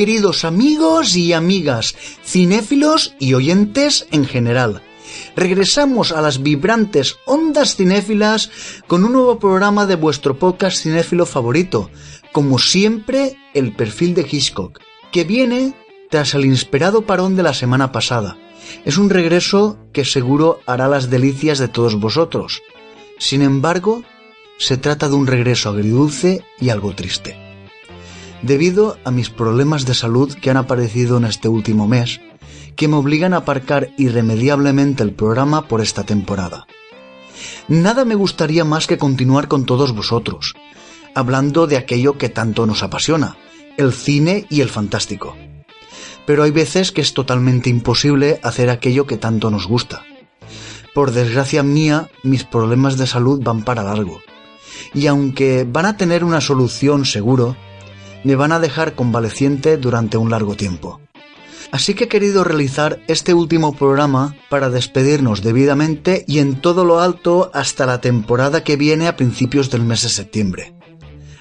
Queridos amigos y amigas, cinéfilos y oyentes en general. Regresamos a las vibrantes ondas cinéfilas con un nuevo programa de vuestro podcast cinéfilo favorito, como siempre, el perfil de Hitchcock, que viene tras el inesperado parón de la semana pasada. Es un regreso que seguro hará las delicias de todos vosotros. Sin embargo, se trata de un regreso agridulce y algo triste. Debido a mis problemas de salud que han aparecido en este último mes, que me obligan a aparcar irremediablemente el programa por esta temporada. Nada me gustaría más que continuar con todos vosotros, hablando de aquello que tanto nos apasiona, el cine y el fantástico. Pero hay veces que es totalmente imposible hacer aquello que tanto nos gusta. Por desgracia mía, mis problemas de salud van para largo. Y aunque van a tener una solución seguro, me van a dejar convaleciente durante un largo tiempo. Así que he querido realizar este último programa para despedirnos debidamente y en todo lo alto hasta la temporada que viene a principios del mes de septiembre.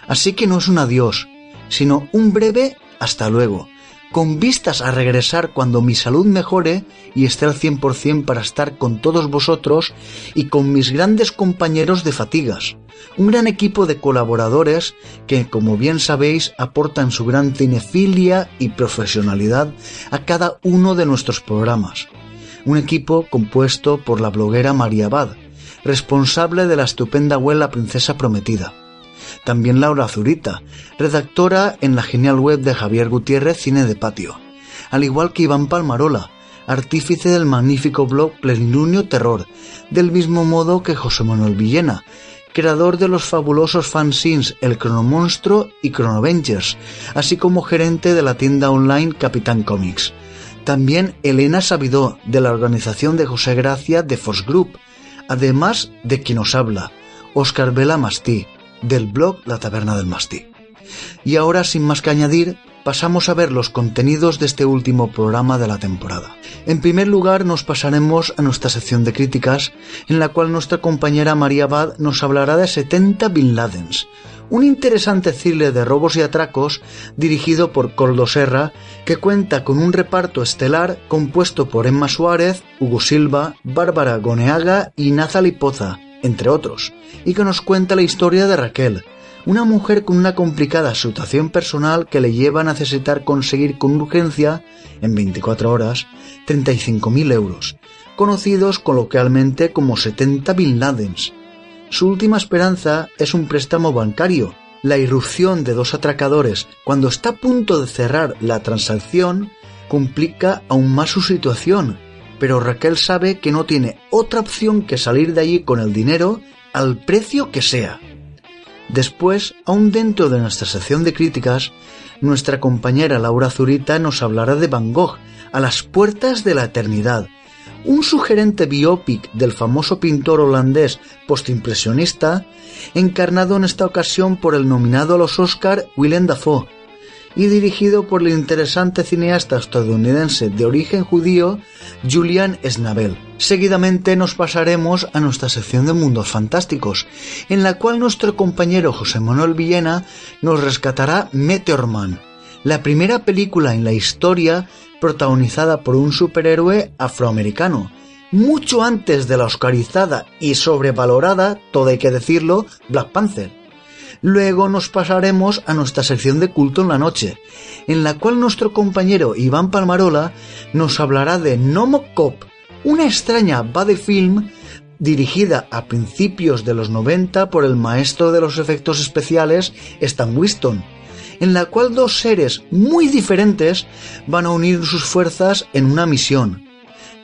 Así que no es un adiós, sino un breve hasta luego, con vistas a regresar cuando mi salud mejore y esté al 100% para estar con todos vosotros y con mis grandes compañeros de fatigas, un gran equipo de colaboradores que, como bien sabéis, aportan su gran cinefilia y profesionalidad a cada uno de nuestros programas. Un equipo compuesto por la bloguera María Abad, responsable de la estupenda web La Princesa Prometida, también Laura Zurita, redactora en la genial web de Javier Gutiérrez Cine de Patio, al igual que Iván Palmarola, artífice del magnífico blog Plenilunio Terror, del mismo modo que José Manuel Villena, creador de los fabulosos fanzines El Cronomonstruo y Chronovengers, así como gerente de la tienda online Capitán Comics. También Elena Sabidó, de la organización de José Gracia de Force Group, además de quien os habla, Oscar Vela Mastí, del blog La Taberna del Mastí. Y ahora, sin más que añadir, pasamos a ver los contenidos de este último programa de la temporada. En primer lugar, nos pasaremos a nuestra sección de críticas, en la cual nuestra compañera María Abad nos hablará de 70 Bin Ladens, un interesante thriller de robos y atracos dirigido por Coldo Serra, que cuenta con un reparto estelar compuesto por Emma Suárez, Hugo Silva, Bárbara Goneaga y Nazali Poza, entre otros, y que nos cuenta la historia de Raquel, una mujer con una complicada situación personal que le lleva a necesitar conseguir con urgencia, en 24 horas, 35.000 euros, conocidos coloquialmente como 70 Bin Ladens. Su última esperanza es un préstamo bancario. La irrupción de dos atracadores cuando está a punto de cerrar la transacción complica aún más su situación, pero Raquel sabe que no tiene otra opción que salir de allí con el dinero al precio que sea. Después, aún dentro de nuestra sección de críticas, nuestra compañera Laura Zurita nos hablará de Van Gogh, a las puertas de la eternidad, un sugerente biopic del famoso pintor holandés postimpresionista, encarnado en esta ocasión por el nominado a los Oscar Willem Dafoe, y dirigido por el interesante cineasta estadounidense de origen judío Julian Snabel. Seguidamente nos pasaremos a nuestra sección de mundos fantásticos, en la cual nuestro compañero José Manuel Villena nos rescatará Meteorman, la primera película en la historia protagonizada por un superhéroe afroamericano, mucho antes de la oscarizada y sobrevalorada, todo hay que decirlo, Black Panther. Luego nos pasaremos a nuestra sección de culto en la noche, en la cual nuestro compañero Iván Palmarola nos hablará de Nomo Cop, una extraña bad film dirigida a principios de los 90 por el maestro de los efectos especiales Stan Winston, en la cual dos seres muy diferentes van a unir sus fuerzas en una misión.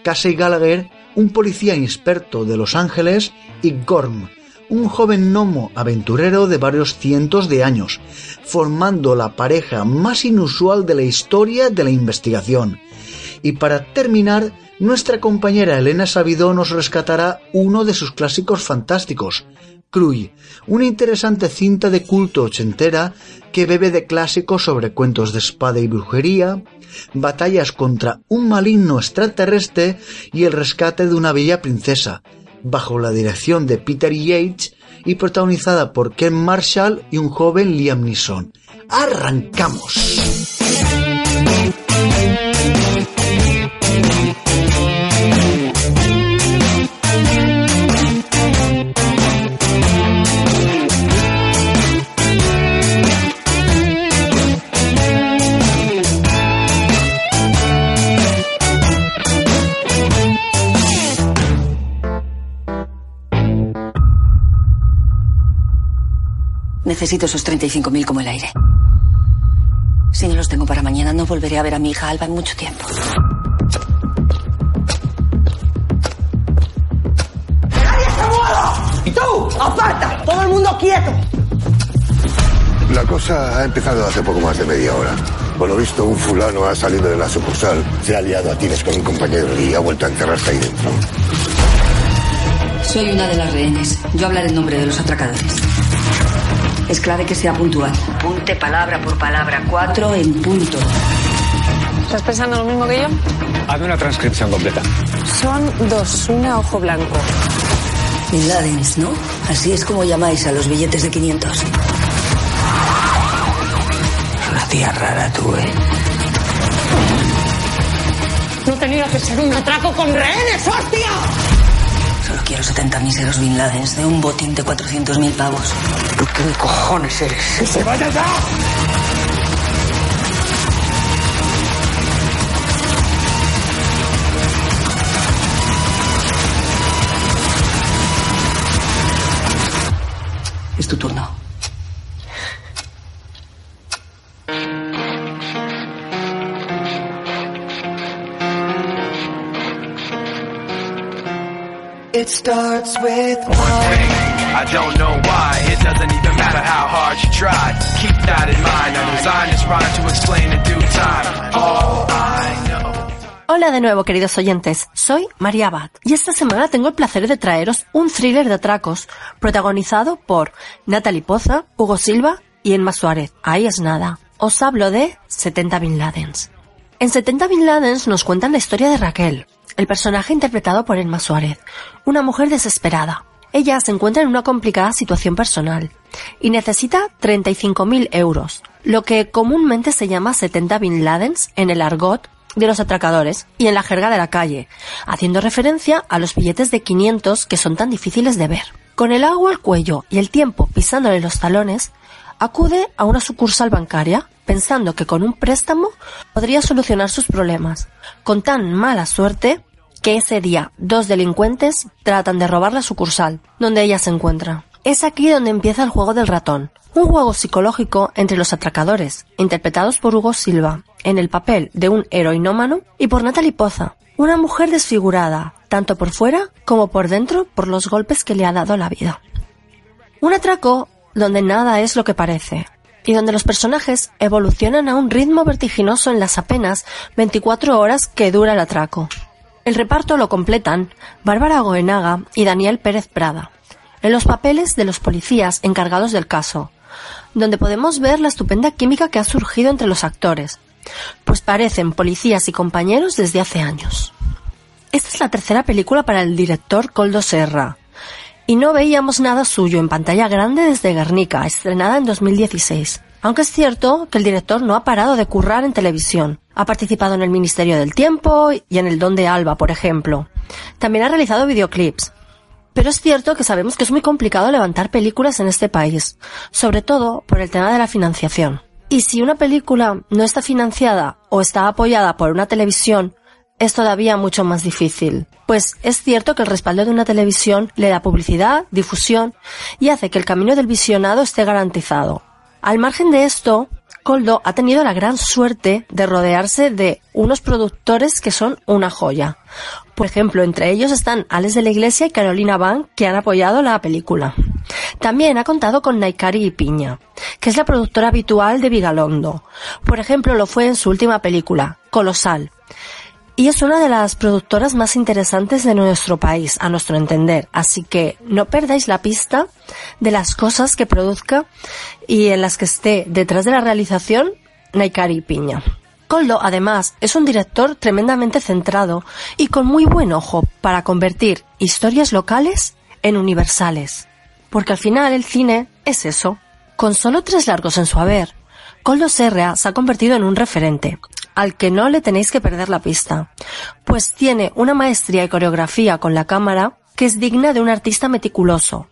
Casey Gallagher, un policía inexperto de Los Ángeles, y Gorm, un joven gnomo aventurero de varios cientos de años, formando la pareja más inusual de la historia de la investigación. Y para terminar, nuestra compañera Elena Sabidó nos rescatará uno de sus clásicos fantásticos, Cruy, una interesante cinta de culto ochentera que bebe de clásicos sobre cuentos de espada y brujería, batallas contra un maligno extraterrestre y el rescate de una bella princesa, bajo la dirección de Peter Yates y protagonizada por Ken Marshall y un joven Liam Neeson. ¡Arrancamos! Necesito esos 35.000 como el aire. Si no los tengo para mañana, no volveré a ver a mi hija Alba en mucho tiempo. ¡Nadie se mueva! ¡Y tú! ¡Aparta! ¡Todo el mundo quieto! La cosa ha empezado hace poco más de media hora. Por lo visto, un fulano ha salido de la sucursal, se ha liado a tires con un compañero y ha vuelto a encerrarse ahí dentro. Soy una de las rehenes. Yo hablaré en nombre de los atracadores. Es clave que sea puntual. Punte palabra por palabra. Cuatro en punto. ¿Estás pensando lo mismo que yo? Hazme una transcripción completa. Son dos, una ojo blanco. Bin Ladens, ¿no? Así es como llamáis a los billetes de 500. Una tía rara tú, ¿eh? No tenía que ser un atraco con rehenes, hostia. Solo quiero 70 míseros Bin Ladens de un botín de 400.000 pavos. ¿Tú quién cojones eres? ¡Que se vaya ya! Es tu turno. Starts with I don't know why. It doesn't even matter how hard you try. Keep that in mind. I designed this rhyme to explain in due time. All I know. Hola de nuevo, queridos oyentes. Soy María Abad y esta semana tengo el placer de traeros un thriller de atracos protagonizado por Natalie Poza, Hugo Silva y Emma Suárez. Ahí es nada. Os hablo de 70 Bin Ladens. En 70 Bin Ladens nos cuentan la historia de Raquel, el personaje interpretado por Emma Suárez, una mujer desesperada. Ella se encuentra en una complicada situación personal y necesita 35.000 euros, lo que comúnmente se llama 70 Bin Ladens en el argot de los atracadores y en la jerga de la calle, haciendo referencia a los billetes de 500 que son tan difíciles de ver. Con el agua al cuello y el tiempo pisándole los talones, acude a una sucursal bancaria pensando que con un préstamo podría solucionar sus problemas, con tan mala suerte que ese día dos delincuentes tratan de robar la sucursal donde ella se encuentra. Es aquí donde empieza el juego del ratón, un juego psicológico entre los atracadores, interpretados por Hugo Silva, en el papel de un heroinómano, y por Natalie Poza, una mujer desfigurada, tanto por fuera como por dentro por los golpes que le ha dado la vida. Un atraco donde nada es lo que parece, y donde los personajes evolucionan a un ritmo vertiginoso en las apenas 24 horas que dura el atraco. El reparto lo completan Bárbara Goenaga y Daniel Pérez Prada, en los papeles de los policías encargados del caso, donde podemos ver la estupenda química que ha surgido entre los actores, pues parecen policías y compañeros desde hace años. Esta es la tercera película para el director Coldo Serra, y no veíamos nada suyo en pantalla grande desde Guernica, estrenada en 2016. Aunque es cierto que el director no ha parado de currar en televisión. Ha participado en el Ministerio del Tiempo y en el Don de Alba, por ejemplo. También ha realizado videoclips. Pero es cierto que sabemos que es muy complicado levantar películas en este país, sobre todo por el tema de la financiación. Y si una película no está financiada o está apoyada por una televisión, es todavía mucho más difícil. Pues es cierto que el respaldo de una televisión le da publicidad, difusión y hace que el camino del visionado esté garantizado. Al margen de esto, Coldo ha tenido la gran suerte de rodearse de unos productores que son una joya. Por ejemplo, entre ellos están Alex de la Iglesia y Carolina Van, que han apoyado la película. También ha contado con Naikari y Piña, que es la productora habitual de Vigalondo. Por ejemplo, lo fue en su última película, Colosal, y es una de las productoras más interesantes de nuestro país, a nuestro entender. Así que no perdáis la pista de las cosas que produzca y en las que esté detrás de la realización Naikari Piña. Coldo, además, es un director tremendamente centrado y con muy buen ojo para convertir historias locales en universales. Porque al final el cine es eso. Con solo tres largos en su haber, Coldo Serra se ha convertido en un referente, al que no le tenéis que perder la pista, pues tiene una maestría y coreografía con la cámara que es digna de un artista meticuloso.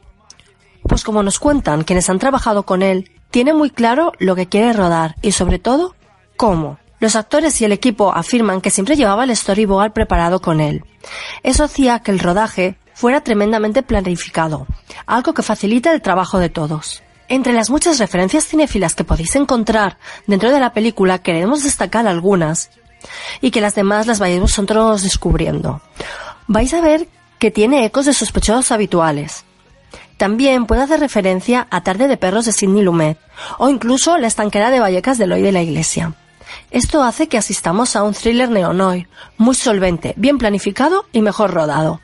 Pues como nos cuentan quienes han trabajado con él, tiene muy claro lo que quiere rodar y sobre todo, cómo. Los actores y el equipo afirman que siempre llevaba el storyboard preparado con él. Eso hacía que el rodaje fuera tremendamente planificado, algo que facilita el trabajo de todos. Entre las muchas referencias cinéfilas que podéis encontrar dentro de la película queremos destacar algunas y que las demás las vayáis vosotros descubriendo. Vais a ver que tiene ecos de sospechosos habituales. También puede hacer referencia a Tarde de Perros de Sidney Lumet o incluso La estanquera de Vallecas de Loy de la Iglesia. Esto hace que asistamos a un thriller neonoir, muy solvente, bien planificado y mejor rodado.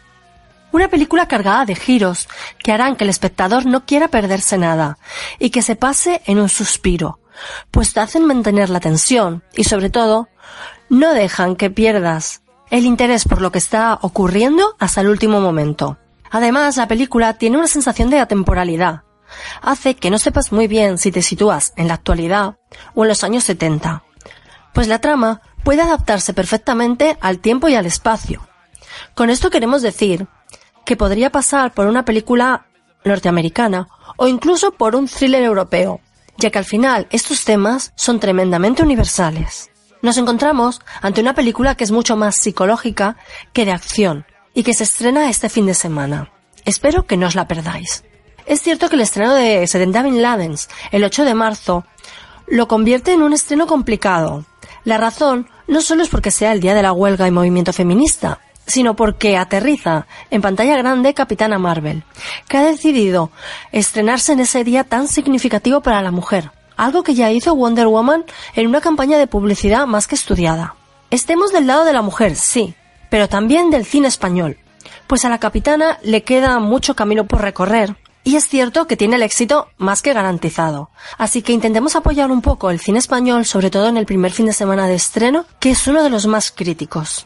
Una película cargada de giros que harán que el espectador no quiera perderse nada y que se pase en un suspiro, pues te hacen mantener la tensión y sobre todo no dejan que pierdas el interés por lo que está ocurriendo hasta el último momento. Además, la película tiene una sensación de atemporalidad. Hace que no sepas muy bien si te sitúas en la actualidad o en los años 70 pues la trama puede adaptarse perfectamente al tiempo y al espacio. Con esto queremos decir que podría pasar por una película norteamericana o incluso por un thriller europeo, ya que al final estos temas son tremendamente universales. Nos encontramos ante una película que es mucho más psicológica que de acción y que se estrena este fin de semana. Espero que no os la perdáis. Es cierto que el estreno de Sedenta Bin Ladens el 8 de marzo lo convierte en un estreno complicado, la razón no solo es porque sea el día de la huelga y movimiento feminista, sino porque aterriza en pantalla grande Capitana Marvel, que ha decidido estrenarse en ese día tan significativo para la mujer, algo que ya hizo Wonder Woman en una campaña de publicidad más que estudiada. Estemos del lado de la mujer, sí, pero también del cine español, pues a la capitana le queda mucho camino por recorrer y es cierto que tiene el éxito más que garantizado. Así que intentemos apoyar un poco el cine español, sobre todo en el primer fin de semana de estreno, que es uno de los más críticos.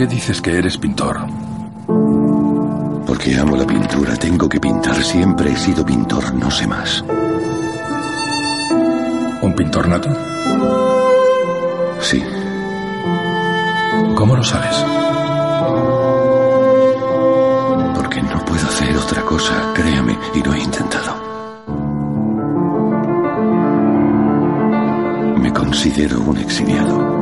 qué dices que eres pintor? Porque amo la pintura, tengo que pintar. Siempre he sido pintor, no sé más. ¿Un pintor nato? Sí. ¿Cómo lo sabes? Porque no puedo hacer otra cosa, créame, y lo he intentado. Me considero un exiliado.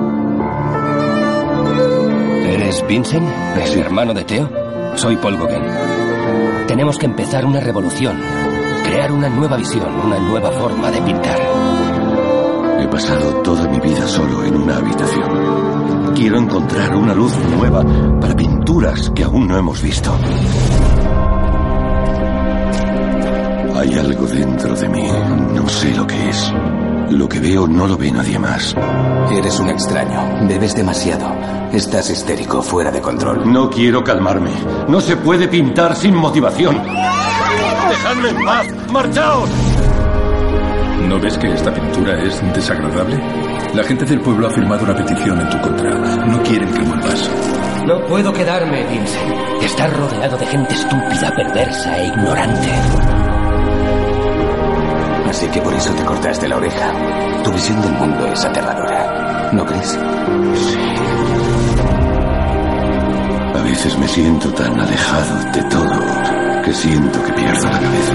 ¿Eres Vincent? ¿El hermano de Theo? Soy Paul Gauguin. Tenemos que empezar una revolución. Crear una nueva visión, una nueva forma de pintar. He pasado toda mi vida solo en una habitación. Quiero encontrar una luz nueva para pinturas que aún no hemos visto. Hay algo dentro de mí, no sé lo que es. Lo que veo no lo ve nadie más. Eres un extraño. Bebes demasiado. Estás histérico, fuera de control. No quiero calmarme. No se puede pintar sin motivación. ¡Dejadme en paz! ¡Marchaos! ¿No ves que esta pintura es desagradable? La gente del pueblo ha firmado una petición en tu contra. No quieren que vuelvas. No puedo quedarme, Vincent. Estás rodeado de gente estúpida, perversa e ignorante. Así que por eso te cortaste la oreja. Tu visión del mundo es aterradora. ¿No crees? Sí. A veces me siento tan alejado de todo que siento que pierdo la cabeza.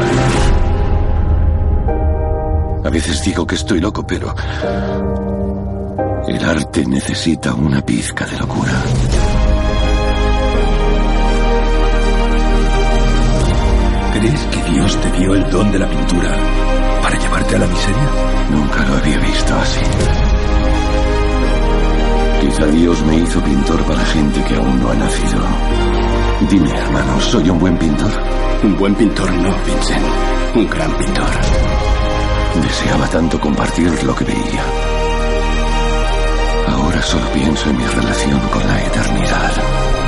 A veces digo que estoy loco, pero el arte necesita una pizca de locura. ¿Crees que Dios te te dio el don de la pintura para llevarte a la miseria? Nunca lo había visto así. Quizá Dios me hizo pintor para gente que aún no ha nacido. Dime, hermano, ¿soy un buen pintor? Un buen pintor no, Vincent. Un gran pintor. Deseaba tanto compartir lo que veía. Ahora solo pienso en mi relación con la eternidad.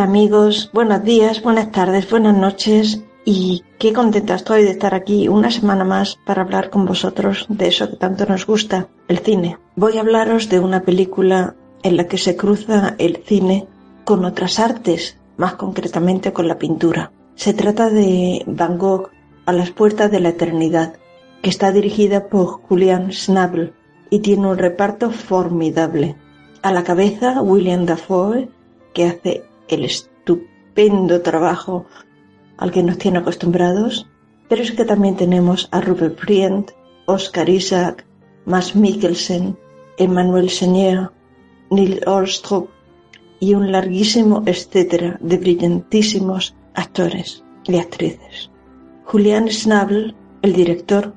Amigos, buenos días, buenas tardes, buenas noches y qué contenta estoy de estar aquí una semana más para hablar con vosotros de eso que tanto nos gusta, el cine. Voy a hablaros de una película en la que se cruza el cine con otras artes, más concretamente con la pintura. Se trata de Van Gogh a las puertas de la eternidad, que está dirigida por Julian Schnabel y tiene un reparto formidable. A la cabeza William Dafoe, que hace el estupendo trabajo al que nos tiene acostumbrados, pero es que también tenemos a Rupert Friend, Oscar Isaac, Max Mikkelsen, Emmanuel Senier, Neil Orstrup y un larguísimo etcétera de brillantísimos actores y actrices. Julian Schnabel, el director,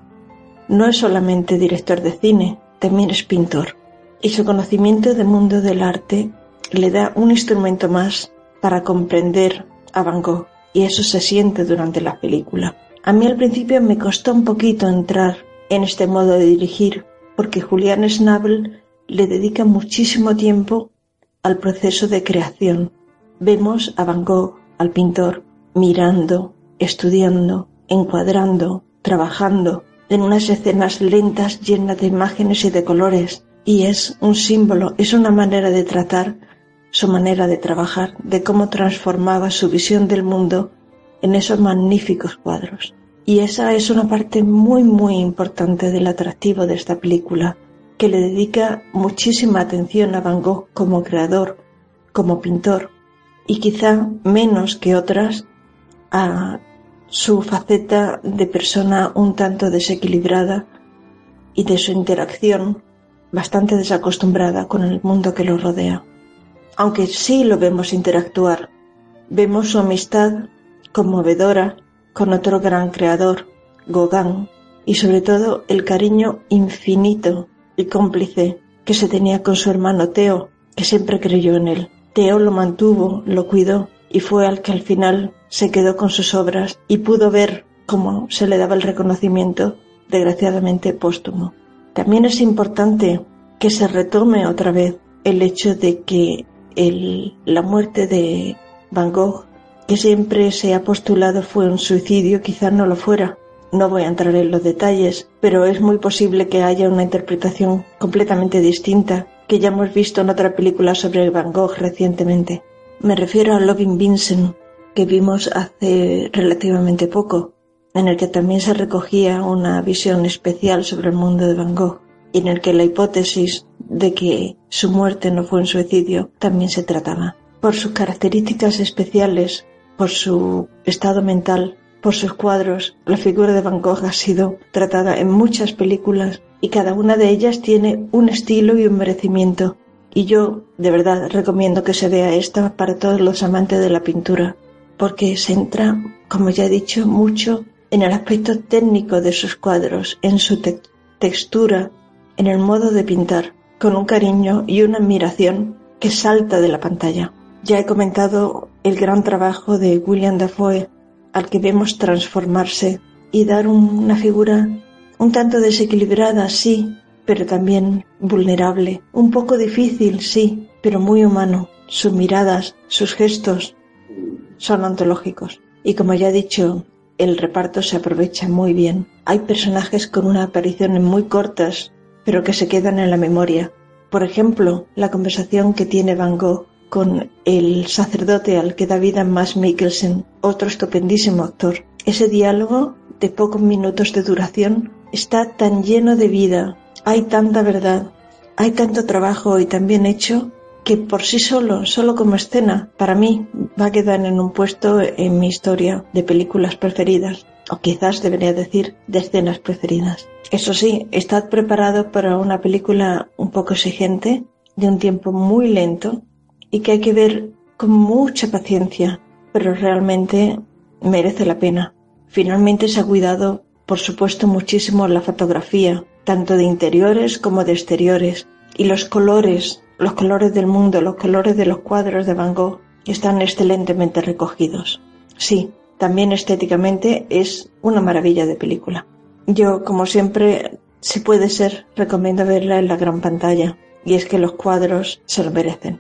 no es solamente director de cine, también es pintor, y su conocimiento del mundo del arte le da un instrumento más para comprender a Van Gogh y eso se siente durante la película. A mí al principio me costó un poquito entrar en este modo de dirigir porque Julian Schnabel le dedica muchísimo tiempo al proceso de creación. Vemos a Van Gogh, al pintor, mirando, estudiando, encuadrando, trabajando en unas escenas lentas llenas de imágenes y de colores y es un símbolo, es una manera de tratar su manera de trabajar, de cómo transformaba su visión del mundo en esos magníficos cuadros. Y esa es una parte muy muy importante del atractivo de esta película, que le dedica muchísima atención a Van Gogh como creador, como pintor, y quizá menos que otras a su faceta de persona un tanto desequilibrada y de su interacción bastante desacostumbrada con el mundo que lo rodea aunque sí lo vemos interactuar. Vemos su amistad conmovedora con otro gran creador, Gauguin, y sobre todo el cariño infinito y cómplice que se tenía con su hermano Teo, que siempre creyó en él. Teo lo mantuvo, lo cuidó y fue al que al final se quedó con sus obras y pudo ver cómo se le daba el reconocimiento, desgraciadamente póstumo. También es importante que se retome otra vez el hecho de que la muerte de Van Gogh, que siempre se ha postulado fue un suicidio, quizás no lo fuera. No voy a entrar en los detalles, pero es muy posible que haya una interpretación completamente distinta que ya hemos visto en otra película sobre Van Gogh recientemente. Me refiero a Loving Vincent, que vimos hace relativamente poco, en el que también se recogía una visión especial sobre el mundo de Van Gogh y en el que la hipótesis de que su muerte no fue un suicidio también se trataba. Por sus características especiales, por su estado mental, por sus cuadros, la figura de Van Gogh ha sido tratada en muchas películas y cada una de ellas tiene un estilo y un merecimiento. Y yo, de verdad, recomiendo que se vea esta para todos los amantes de la pintura, porque se entra, como ya he dicho, mucho en el aspecto técnico de sus cuadros, en su textura, en el modo de pintar, con un cariño y una admiración que salta de la pantalla. Ya he comentado el gran trabajo de William Dafoe, al que vemos transformarse y dar una figura un tanto desequilibrada, sí, pero también vulnerable, un poco difícil, sí, pero muy humano. Sus miradas, sus gestos son ontológicos. Y como ya he dicho, el reparto se aprovecha muy bien. Hay personajes con unas apariciones muy cortas pero que se quedan en la memoria. Por ejemplo, la conversación que tiene Van Gogh con el sacerdote al que da vida Max Mikkelsen, otro estupendísimo actor. Ese diálogo de pocos minutos de duración está tan lleno de vida, hay tanta verdad, hay tanto trabajo y tan bien hecho que por sí solo, solo como escena, para mí va a quedar en un puesto en mi historia de películas preferidas, o quizás debería decir de escenas preferidas. Eso sí, estad preparado para una película un poco exigente, de un tiempo muy lento y que hay que ver con mucha paciencia, pero realmente merece la pena. Finalmente se ha cuidado, por supuesto, muchísimo la fotografía, tanto de interiores como de exteriores, y los colores, los colores del mundo, los colores de los cuadros de Van Gogh están excelentemente recogidos. Sí, también estéticamente es una maravilla de película. Yo, como siempre, si puede ser, recomiendo verla en la gran pantalla, y es que los cuadros se lo merecen.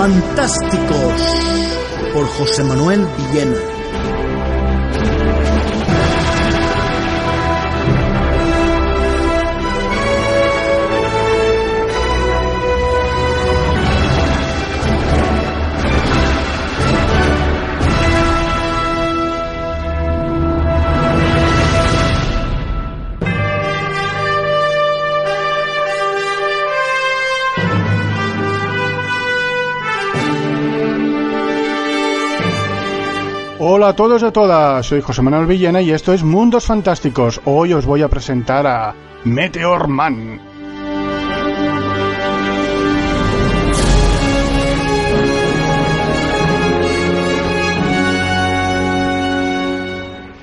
Fantásticos por José Manuel Villena. Hola a todos y a todas, soy José Manuel Villena y esto es Mundos Fantásticos. Hoy os voy a presentar a Meteor Man.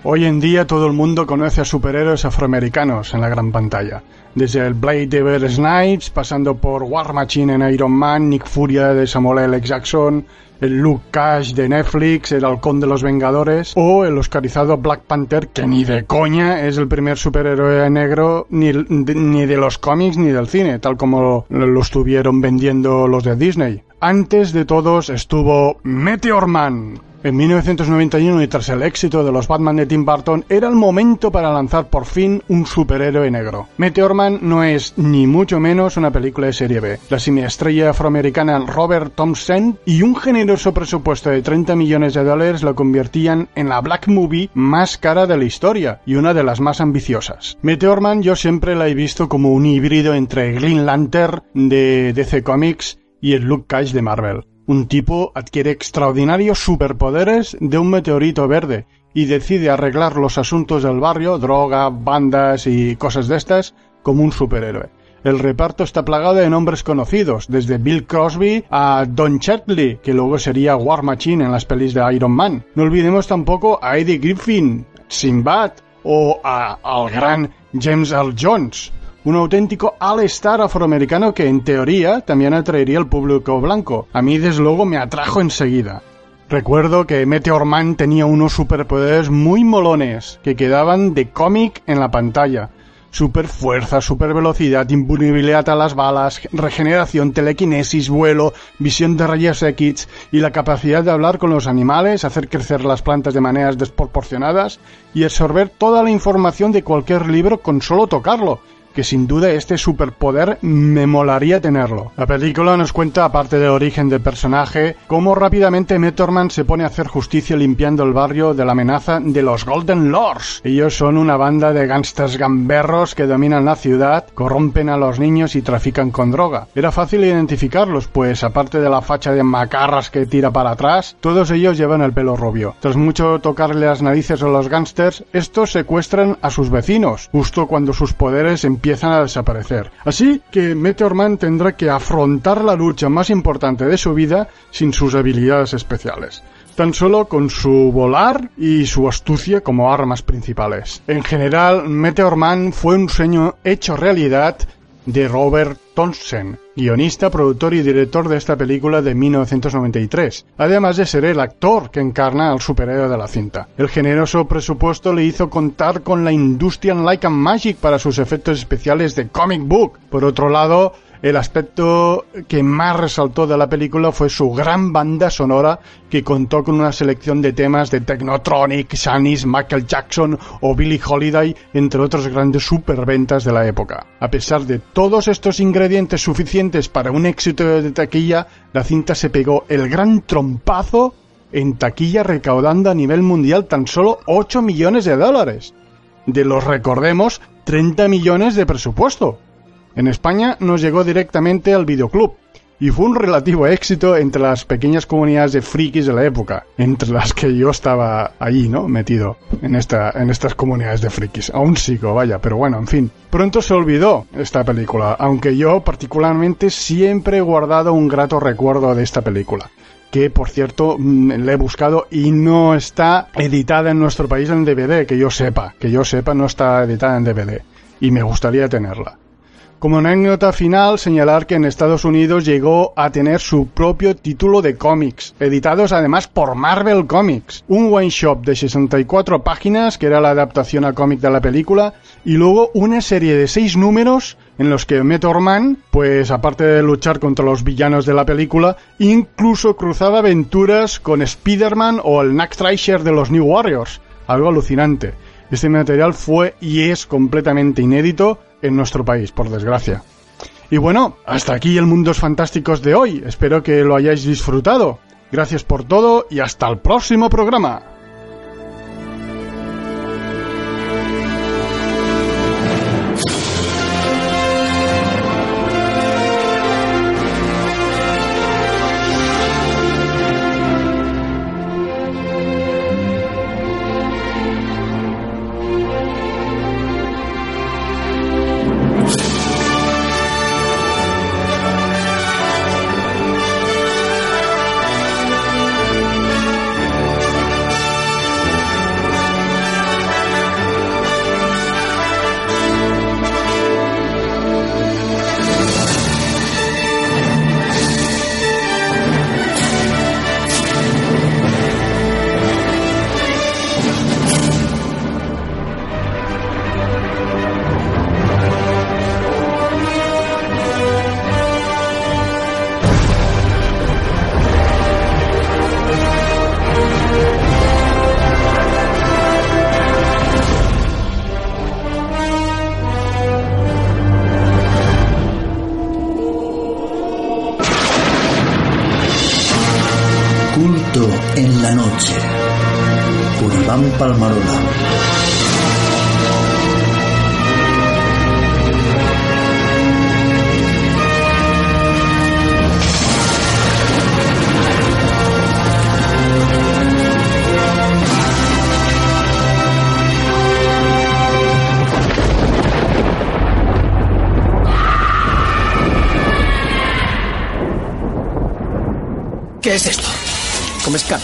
Hoy en día todo el mundo conoce a superhéroes afroamericanos en la gran pantalla. Desde el Blade de Bear Snipes, pasando por War Machine en Iron Man, Nick Furia de Samuel L. Jackson, el Luke Cage de Netflix, el Halcón de los Vengadores, o el oscarizado Black Panther, que ni de coña es el primer superhéroe negro ni, ni de los cómics ni del cine, tal como lo estuvieron vendiendo los de Disney. Antes de todos estuvo Meteor Man, en 1991 y tras el éxito de los Batman de Tim Burton, era el momento para lanzar por fin un superhéroe negro. Meteorman no es ni mucho menos una película de serie B. La semiestrella afroamericana Robert Thompson y un generoso presupuesto de 30 millones de dólares lo convertían en la Black Movie más cara de la historia y una de las más ambiciosas. Meteorman yo siempre la he visto como un híbrido entre Green Lantern de DC Comics y el Luke Cage de Marvel. Un tipo adquiere extraordinarios superpoderes de un meteorito verde y decide arreglar los asuntos del barrio, droga, bandas y cosas de estas, como un superhéroe. El reparto está plagado de nombres conocidos, desde Bill Crosby a Don Chatley, que luego sería War Machine en las pelis de Iron Man. No olvidemos tampoco a Eddie Griffin, Sinbad o a, al gran James Earl Jones un auténtico all-star afroamericano que en teoría también atraería al público blanco. A mí desde luego me atrajo enseguida. Recuerdo que Meteor Man tenía unos superpoderes muy molones que quedaban de cómic en la pantalla. Super fuerza, super velocidad, invulnerabilidad a las balas, regeneración, telequinesis, vuelo, visión de rayos X y la capacidad de hablar con los animales, hacer crecer las plantas de maneras desproporcionadas y absorber toda la información de cualquier libro con solo tocarlo que sin duda este superpoder me molaría tenerlo. La película nos cuenta, aparte del origen del personaje, cómo rápidamente Metorman se pone a hacer justicia limpiando el barrio de la amenaza de los Golden Lords. Ellos son una banda de gángsters gamberros que dominan la ciudad, corrompen a los niños y trafican con droga. Era fácil identificarlos, pues aparte de la facha de macarras que tira para atrás, todos ellos llevan el pelo rubio. Tras mucho tocarle las narices a los gángsters, estos secuestran a sus vecinos, justo cuando sus poderes empiezan empiezan a desaparecer. Así que Meteor Man tendrá que afrontar la lucha más importante de su vida sin sus habilidades especiales tan solo con su volar y su astucia como armas principales. En general, Meteor Man fue un sueño hecho realidad de Robert Thompson, guionista, productor y director de esta película de 1993, además de ser el actor que encarna al superhéroe de la cinta. El generoso presupuesto le hizo contar con la Industrial Light and Magic para sus efectos especiales de comic book. Por otro lado, el aspecto que más resaltó de la película fue su gran banda sonora que contó con una selección de temas de Technotronic, Shanis, Michael Jackson o Billie Holiday, entre otros grandes superventas de la época. A pesar de todos estos ingredientes suficientes para un éxito de taquilla, la cinta se pegó el gran trompazo en taquilla recaudando a nivel mundial tan solo 8 millones de dólares. De los recordemos 30 millones de presupuesto. En España nos llegó directamente al videoclub y fue un relativo éxito entre las pequeñas comunidades de frikis de la época, entre las que yo estaba allí, ¿no? Metido en, esta, en estas comunidades de frikis. Aún sigo, vaya, pero bueno, en fin. Pronto se olvidó esta película, aunque yo particularmente siempre he guardado un grato recuerdo de esta película que por cierto mm, le he buscado y no está editada en nuestro país en DVD, que yo sepa, que yo sepa no está editada en DVD y me gustaría tenerla. Como anécdota final, señalar que en Estados Unidos llegó a tener su propio título de cómics, editados además por Marvel Comics, un one shop de 64 páginas, que era la adaptación a cómic de la película, y luego una serie de seis números en los que Meteorman, pues aparte de luchar contra los villanos de la película, incluso cruzaba aventuras con Spider-Man o el Knack de los New Warriors. Algo alucinante. Este material fue y es completamente inédito en nuestro país, por desgracia. Y bueno, hasta aquí el Mundos Fantásticos de hoy. Espero que lo hayáis disfrutado. Gracias por todo y hasta el próximo programa.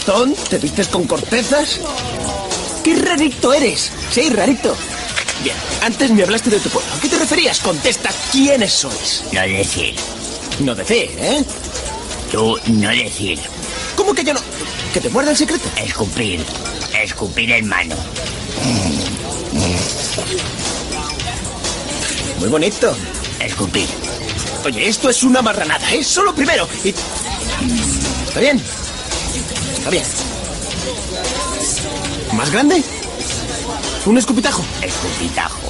Cartón? ¿Te vistes con cortezas? ¡Qué rarito eres! Sí, rarito. Bien, antes me hablaste de tu pueblo. ¿A qué te referías? Contesta, ¿quiénes sois? No decir. No decir, ¿eh? Tú no decir. ¿Cómo que yo no...? ¿Que te muerda el secreto? Escupir. Escupir en mano. Muy bonito. Escupir. Oye, esto es una marranada, es solo primero. Y... ¿Está bien? Está bien. ¿Más grande? ¿Un escupitajo? Escupitajo.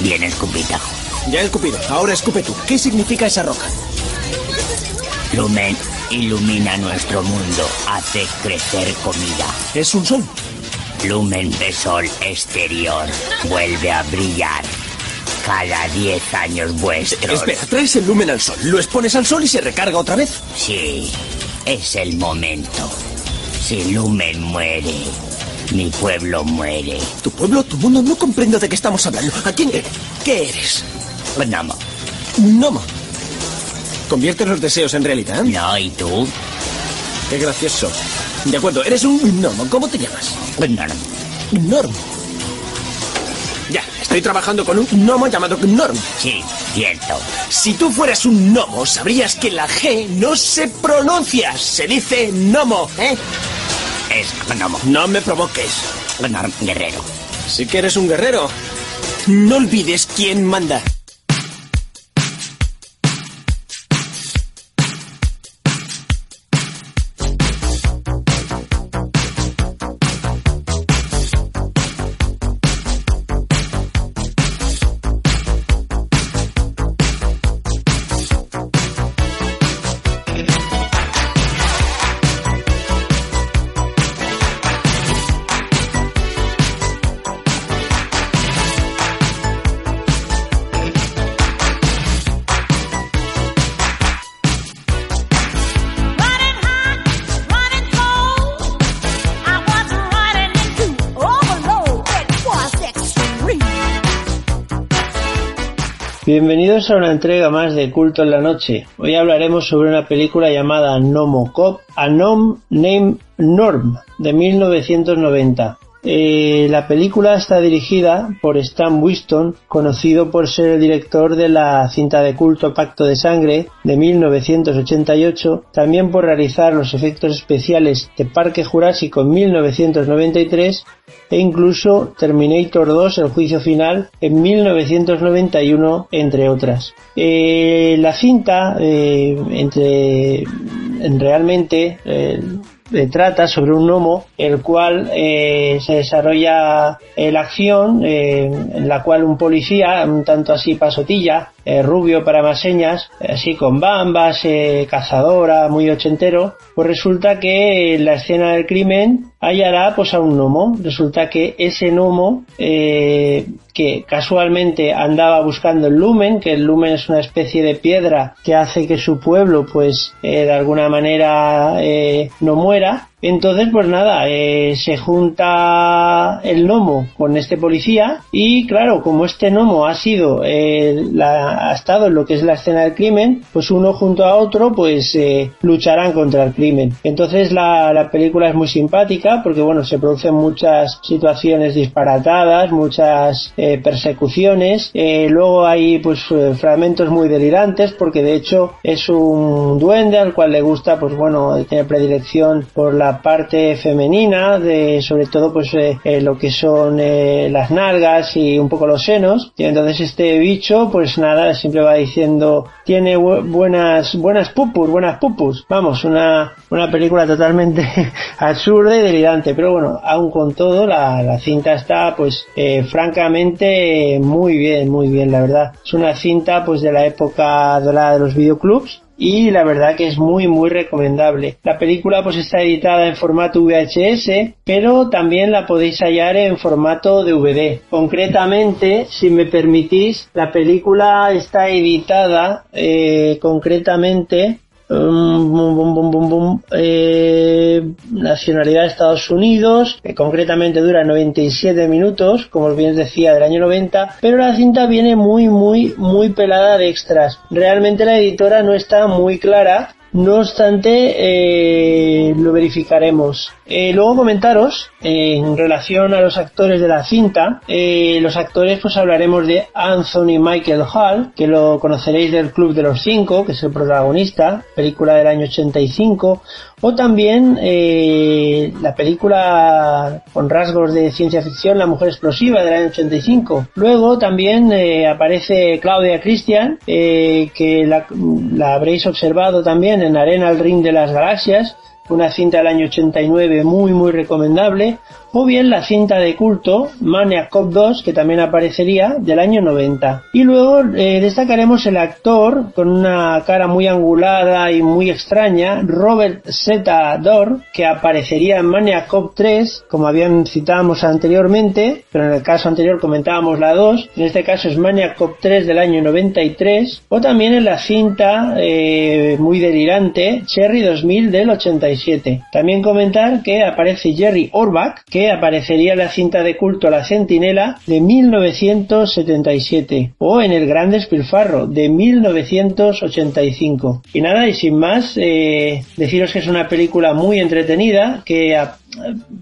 Bien escupitajo. Ya he escupido. Ahora escupe tú. ¿Qué significa esa roca? Lumen ilumina nuestro mundo, hace crecer comida. Es un sol. Lumen de sol exterior vuelve a brillar cada 10 años vuestros. Espera, traes el lumen al sol, lo expones al sol y se recarga otra vez. Sí, es el momento. Si Lumen muere, mi pueblo muere. ¿Tu pueblo? ¿Tu mundo? No comprendo de qué estamos hablando. ¿A quién eres? ¿Qué eres? Un gnomo. ¿Conviertes los deseos en realidad? No, ¿y tú? Qué gracioso. De acuerdo, eres un gnomo. ¿Cómo te llamas? Un gnomo. Estoy trabajando con un gnomo llamado Gnorm. Sí, cierto. Si tú fueras un gnomo, sabrías que la G no se pronuncia, se dice gnomo, ¿eh? Es gnomo. No me provoques. Gnorm guerrero. Si que eres un guerrero, no olvides quién manda. Bienvenidos a una entrega más de Culto en la Noche. Hoy hablaremos sobre una película llamada Nomocop, A Nom Name Norm, de 1990. Eh, la película está dirigida por Stan Winston, conocido por ser el director de la cinta de culto Pacto de Sangre de 1988, también por realizar los efectos especiales de Parque Jurásico en 1993 e incluso Terminator 2 El juicio final en 1991 entre otras. Eh, la cinta eh, entre realmente trata sobre un gnomo el cual eh, se desarrolla la acción eh, en la cual un policía un tanto así pasotilla eh, rubio para más señas así con bambas cazadora muy ochentero pues resulta que en la escena del crimen hallará pues a un gnomo. Resulta que ese gnomo que casualmente andaba buscando el lumen, que el lumen es una especie de piedra que hace que su pueblo pues eh, de alguna manera eh, no muera entonces, pues nada, eh, se junta el gnomo con este policía y claro, como este gnomo ha sido, eh, ha estado en lo que es la escena del crimen, pues uno junto a otro pues eh, lucharán contra el crimen. Entonces la, la, película es muy simpática porque bueno, se producen muchas situaciones disparatadas, muchas eh, persecuciones, eh, luego hay pues eh, fragmentos muy delirantes porque de hecho es un duende al cual le gusta pues bueno, tener predilección por la parte femenina de sobre todo pues eh, eh, lo que son eh, las nalgas y un poco los senos. Y entonces este bicho pues nada siempre va diciendo tiene buenas buenas pupus buenas pupus vamos una una película totalmente absurda y delirante. Pero bueno aún con todo la, la cinta está pues francamente muy bien muy bien la verdad. Es una cinta pues de la época dorada de los videoclubs y la verdad que es muy muy recomendable. La película pues está editada en formato VHS, pero también la podéis hallar en formato DVD. Concretamente, si me permitís, la película está editada eh, concretamente eh, nacionalidad de Estados Unidos, que concretamente dura 97 minutos, como bien decía, del año 90, pero la cinta viene muy, muy, muy pelada de extras. Realmente la editora no está muy clara no obstante, eh, lo verificaremos. Eh, luego comentaros, en relación a los actores de la cinta, eh, los actores pues hablaremos de Anthony Michael Hall, que lo conoceréis del Club de los Cinco, que es el protagonista, película del año 85, o también eh, la película con rasgos de ciencia ficción La Mujer Explosiva del año 85. Luego también aparece Claudia Christian, que la, la, habréis observado también en Arena al Ring de las Galaxias, una cinta del año 89 muy muy recomendable o bien la cinta de culto Maniac Cop 2 que también aparecería del año 90 y luego eh, destacaremos el actor con una cara muy angulada y muy extraña Robert Z. Dor que aparecería en Maniac Cop 3 como habían citábamos anteriormente pero en el caso anterior comentábamos la 2 en este caso es Maniac Cop 3 del año 93 o también en la cinta eh, muy delirante Cherry 2000 del 87 también comentar que aparece Jerry Orbach que aparecería la cinta de culto La Centinela de 1977 o en El Gran Despilfarro de 1985. Y nada, y sin más, eh, deciros que es una película muy entretenida que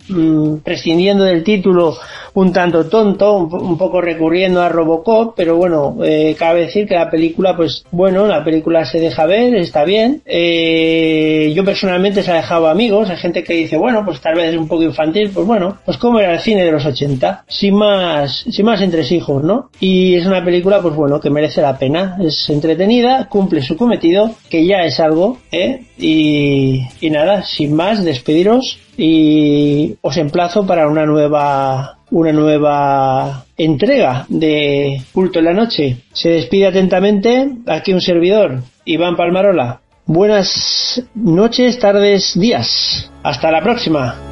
mm, prescindiendo del título un tanto tonto, un, poco recurriendo a Robocop, pero bueno, eh, cabe decir que la película, pues bueno, la película se deja ver, está bien. Eh, yo personalmente se ha dejado amigos, hay gente que dice, bueno, pues tal vez es un poco infantil, pues bueno, pues como era el cine de los 80, sin más, sin más entresijos, ¿no? Y es una película, pues bueno, que merece la pena, es entretenida, cumple su cometido, que ya es algo, ¿eh? Y, y nada, sin más, despediros y os emplazo para una nueva una nueva entrega de Culto en la Noche. Se despide atentamente aquí un servidor, Iván Palmarola. Buenas noches, tardes, días. Hasta la próxima.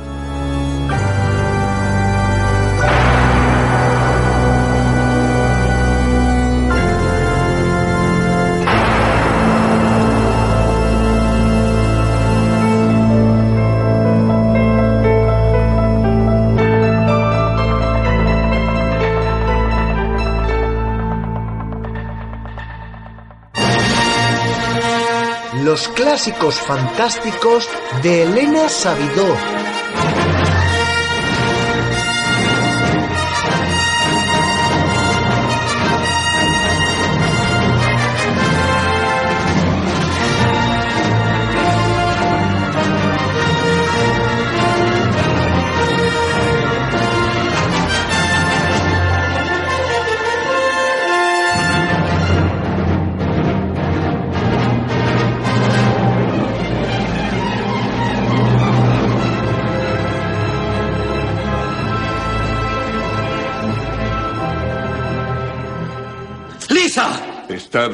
Los clásicos fantásticos de Elena Sabidó.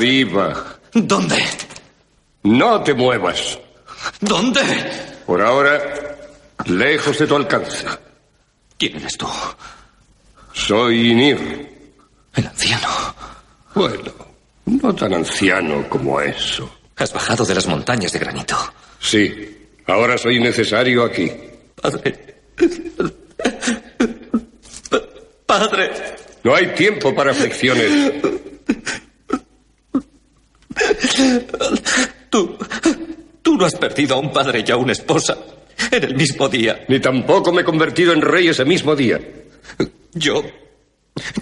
Viva. ¿Dónde? No te muevas. ¿Dónde? Por ahora, lejos de tu alcance. ¿Quién eres tú? Soy Inir. El anciano. Bueno, no tan anciano como eso. Has bajado de las montañas de granito. Sí, ahora soy necesario aquí. Padre. Padre. No hay tiempo para aflicciones. Tú. Tú no has perdido a un padre y a una esposa en el mismo día. Ni tampoco me he convertido en rey ese mismo día. Yo.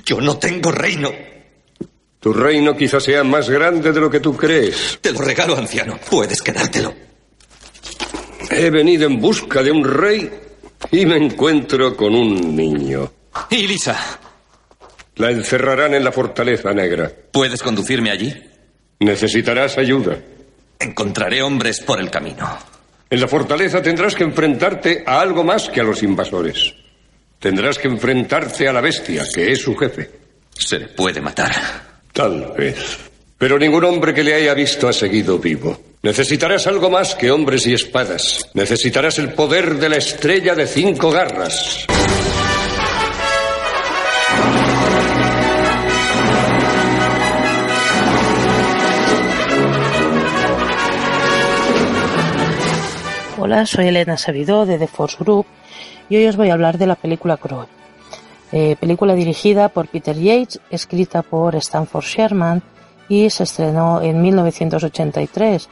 Yo no tengo reino. Tu reino quizás sea más grande de lo que tú crees. Te lo regalo, anciano. Puedes quedártelo. He venido en busca de un rey y me encuentro con un niño. ¿Y Lisa? La encerrarán en la fortaleza negra. ¿Puedes conducirme allí? Necesitarás ayuda. Encontraré hombres por el camino. En la fortaleza tendrás que enfrentarte a algo más que a los invasores. Tendrás que enfrentarte a la bestia, que es su jefe. Se le puede matar. Tal vez. Pero ningún hombre que le haya visto ha seguido vivo. Necesitarás algo más que hombres y espadas. Necesitarás el poder de la estrella de cinco garras. Hola, soy Elena Sabidó de The Force Group y hoy os voy a hablar de la película Crow. Eh, película dirigida por Peter Yates, escrita por Stanford Sherman y se estrenó en 1983,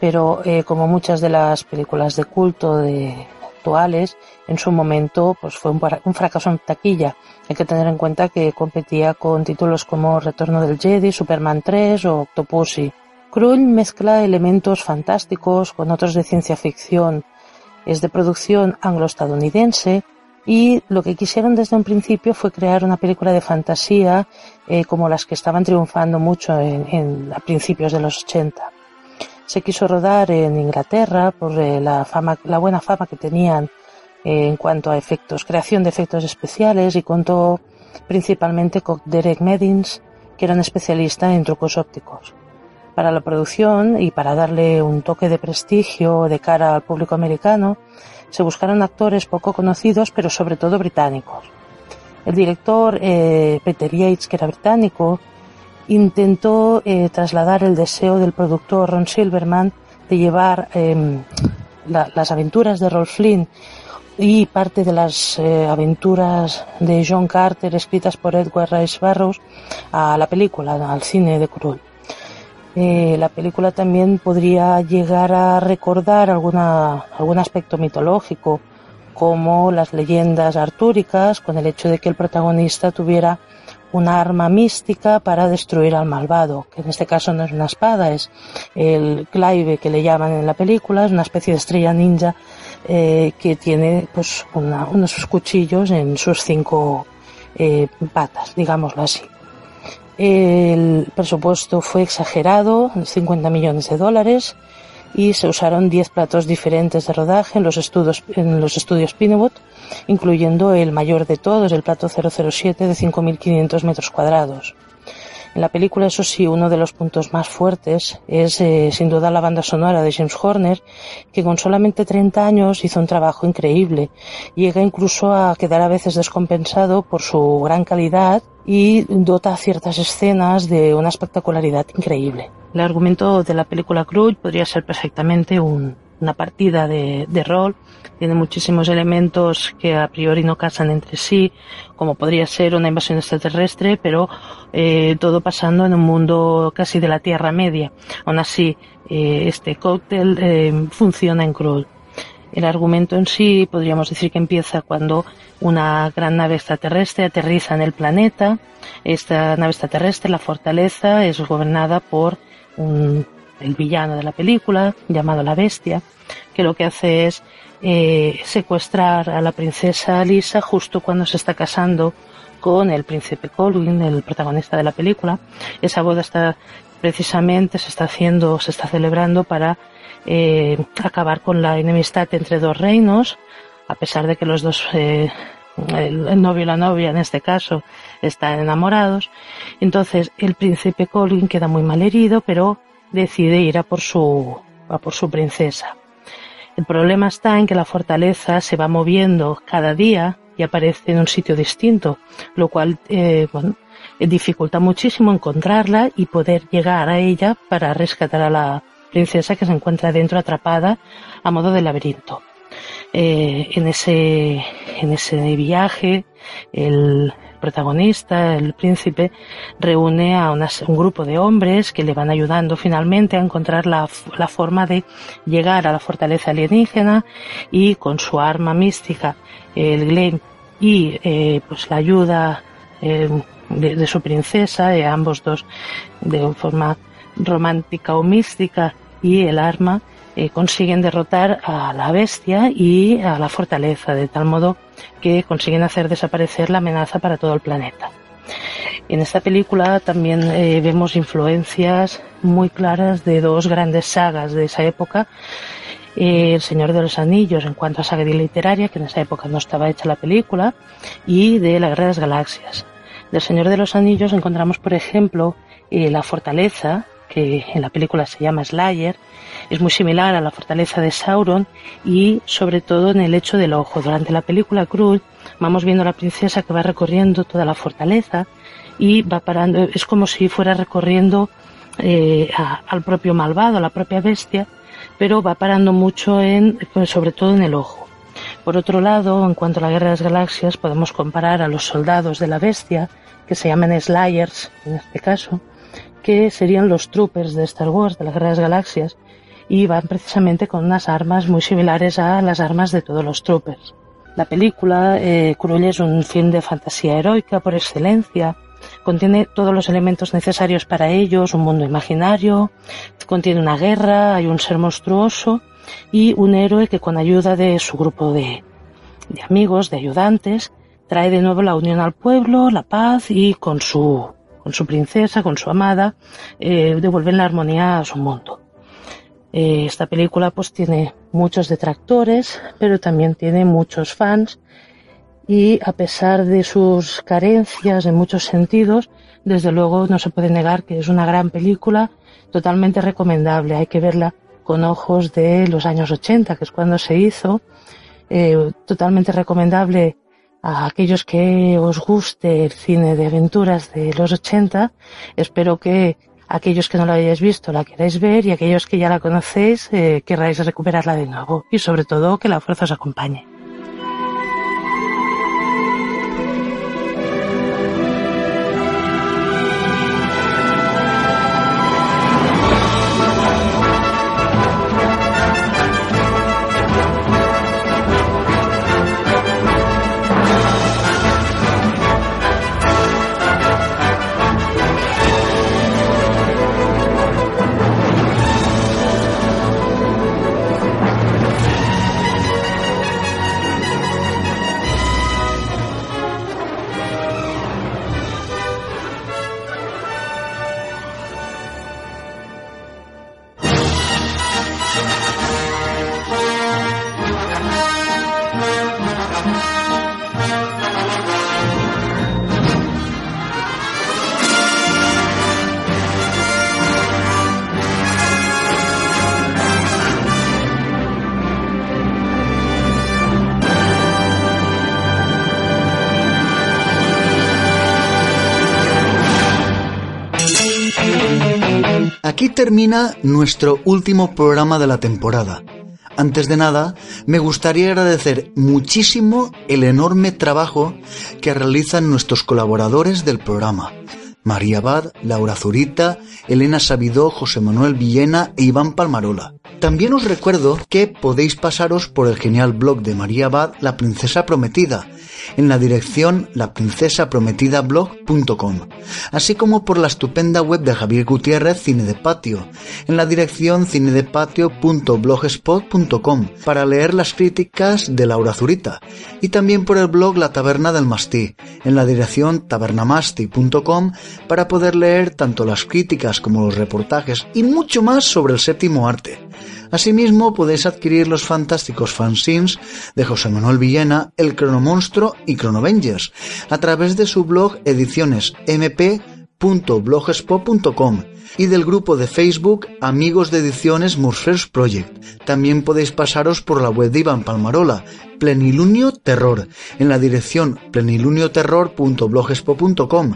pero eh, como muchas de las películas de culto de actuales, en su momento pues fue un, un, fracaso en taquilla. Hay que tener en cuenta que competía con títulos como Retorno del Jedi, Superman 3 o Octopussy. Krull mezcla elementos fantásticos con otros de ciencia ficción. Es de producción anglo-estadounidense y lo que quisieron desde un principio fue crear una película de fantasía eh, como las que estaban triunfando mucho en, a principios de los 80. Se quiso rodar en Inglaterra por eh, la, fama, la buena fama que tenían eh, en cuanto a efectos, creación de efectos especiales y contó principalmente con Derek Medins, que era un especialista en trucos ópticos para la producción y para darle un toque de prestigio de cara al público americano, se buscaron actores poco conocidos, pero sobre todo británicos. El director eh, Peter Yates, que era británico, intentó eh, trasladar el deseo del productor Ron Silverman de llevar em, las aventuras de Rolf Flynn y parte de las eh, aventuras de John Carter escritas por Edward Rice Burroughs a la película, al cine de Krull. La película también podría llegar a recordar alguna, algún aspecto mitológico, como las leyendas artúricas, con el hecho de que el protagonista tuviera una arma mística para destruir al malvado, que en este caso no es una espada, es el clave que le llaman en la película, es una especie de estrella ninja eh, que tiene pues una, unos cuchillos en sus cinco eh, patas, digámoslo así. El presupuesto fue exagerado, 50 millones de dólares, y se usaron 10 platos diferentes de rodaje en los estudios, en los estudios Pinewood, incluyendo el mayor de todos, el plato 007 de 5.500 metros cuadrados. En la película, eso sí, uno de los puntos más fuertes es eh, sin duda la banda sonora de James Horner, que con solamente 30 años hizo un trabajo increíble. Llega incluso a quedar a veces descompensado por su gran calidad y dota ciertas escenas de una espectacularidad increíble. El argumento de la película Cruz podría ser perfectamente un, una partida de, de, rol, tiene muchísimos elementos que a priori no casan entre sí, como podría ser una invasión extraterrestre, pero eh, todo pasando en un mundo casi de la Tierra Media. Aún así, eh, este cóctel eh, funciona en Krull. El argumento en sí podríamos decir que empieza cuando una gran nave extraterrestre aterriza en el planeta. Esta nave extraterrestre, la fortaleza, es gobernada por un el villano de la película, llamado la bestia, que lo que hace es eh, secuestrar a la princesa Lisa justo cuando se está casando con el príncipe Colwyn, el protagonista de la película. Esa boda está precisamente se está haciendo, se está celebrando para eh, acabar con la enemistad entre dos reinos, a pesar de que los dos eh, el, novio y la novia en este caso están enamorados. Entonces el príncipe Colwyn queda muy mal herido, pero decide ir a por su, a por su princesa. El problema está en que la fortaleza se va moviendo cada día y aparece en un sitio distinto, lo cual eh, dificulta muchísimo encontrarla y poder llegar a ella para rescatar a la princesa que se encuentra dentro atrapada a modo de laberinto. Eh, en ese en ese viaje el, protagonista, el príncipe, reúne a un grupo de hombres que le van ayudando finalmente a encontrar la, forma de llegar a la fortaleza alienígena y con su arma mística, el Gleam, y eh, pues la ayuda eh, de, su princesa, eh, ambos dos de forma romántica o mística, y el arma, consiguen derrotar a la bestia y a la fortaleza, de tal modo que consiguen hacer desaparecer la amenaza para todo el planeta. En esta película también eh, vemos influencias muy claras de dos grandes sagas de esa época. Eh, el Señor de los Anillos en cuanto a saga literaria, que en esa época no estaba hecha la película, y de la Guerra de las Galaxias. Del Señor de los Anillos encontramos, por ejemplo, eh, la fortaleza, que en la película se llama Slayer, es muy similar a la fortaleza de Sauron y sobre todo en el hecho del ojo. Durante la película Cruz vamos viendo a la princesa que va recorriendo toda la fortaleza y va parando, es como si fuera recorriendo eh, al propio malvado, a la propia bestia, pero va parando mucho en, pues, sobre todo en el ojo. Por otro lado, en cuanto a la guerra de las galaxias, podemos comparar a los soldados de la bestia, que se llaman Slayers en este caso, que serían los troopers de Star Wars, de la guerra de las galaxias, y van precisamente con unas armas muy similares a las armas de todos los troopers. La película eh, es un film de fantasía heroica por excelencia. Contiene todos los elementos necesarios para ellos, un mundo imaginario, contiene una guerra, hay un ser monstruoso y un héroe que con ayuda de su grupo de, de amigos, de ayudantes, trae de nuevo la unión al pueblo, la paz y con su, con su princesa, con su amada, eh, devuelven la armonía a su mundo. Eh, esta película pues tiene muchos detractores, pero también tiene muchos fans y a pesar de sus carencias en muchos sentidos, desde luego no se puede negar que es una gran película totalmente recomendable. Hay que verla con ojos de los años 80, que es cuando se hizo. Eh, totalmente recomendable a aquellos que os guste el cine de aventuras de los 80. Espero que aquellos que no la hayáis visto la queráis ver y aquellos que ya la conocéis eh, querráis recuperarla de nuevo y sobre todo que la fuerza os acompañe. Aquí termina nuestro último programa de la temporada. Antes de nada, me gustaría agradecer muchísimo el enorme trabajo que realizan nuestros colaboradores del programa. María Abad, Laura Zurita, Elena Sabidó, José Manuel Villena e Iván Palmarola. También os recuerdo que podéis pasaros por el genial blog de María Abad, La Princesa Prometida, en la dirección laprincesaprometidablog.com, así como por la estupenda web de Javier Gutiérrez Cine de Patio, en la dirección cinedepatio.blogspot.com, para leer las críticas de Laura Zurita, y también por el blog La Taberna del Mastí, en la dirección tabernamasti.com, para poder leer tanto las críticas como los reportajes y mucho más sobre el séptimo arte. Asimismo, podéis adquirir los fantásticos fanzines de José Manuel Villena, El Cronomonstro y Cronovengers a través de su blog ediciones mp.blogspot.com y del grupo de Facebook Amigos de Ediciones Morphers Project. También podéis pasaros por la web de Iván Palmarola, Plenilunio Terror, en la dirección plenilunioterror.blogspot.com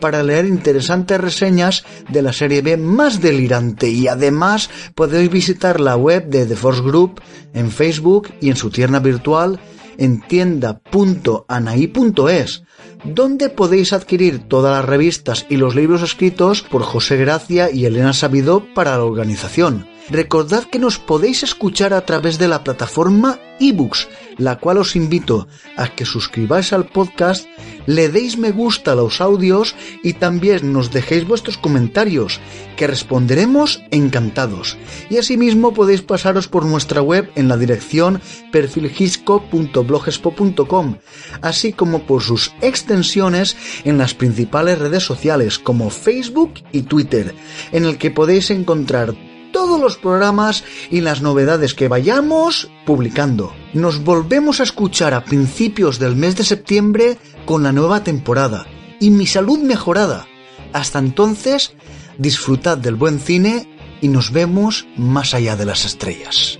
para leer interesantes reseñas de la serie B más delirante y además podéis visitar la web de The Force Group en Facebook y en su tienda virtual en tienda.anaí.es, donde podéis adquirir todas las revistas y los libros escritos por José Gracia y Elena Sabidó para la organización. Recordad que nos podéis escuchar a través de la plataforma ebooks, la cual os invito a que suscribáis al podcast, le deis me gusta a los audios y también nos dejéis vuestros comentarios, que responderemos encantados. Y asimismo podéis pasaros por nuestra web en la dirección perfilgisco.blogspot.com, así como por sus extensiones en las principales redes sociales como Facebook y Twitter, en el que podéis encontrar todos los programas y las novedades que vayamos publicando. Nos volvemos a escuchar a principios del mes de septiembre con la nueva temporada y mi salud mejorada. Hasta entonces, disfrutad del buen cine y nos vemos más allá de las estrellas.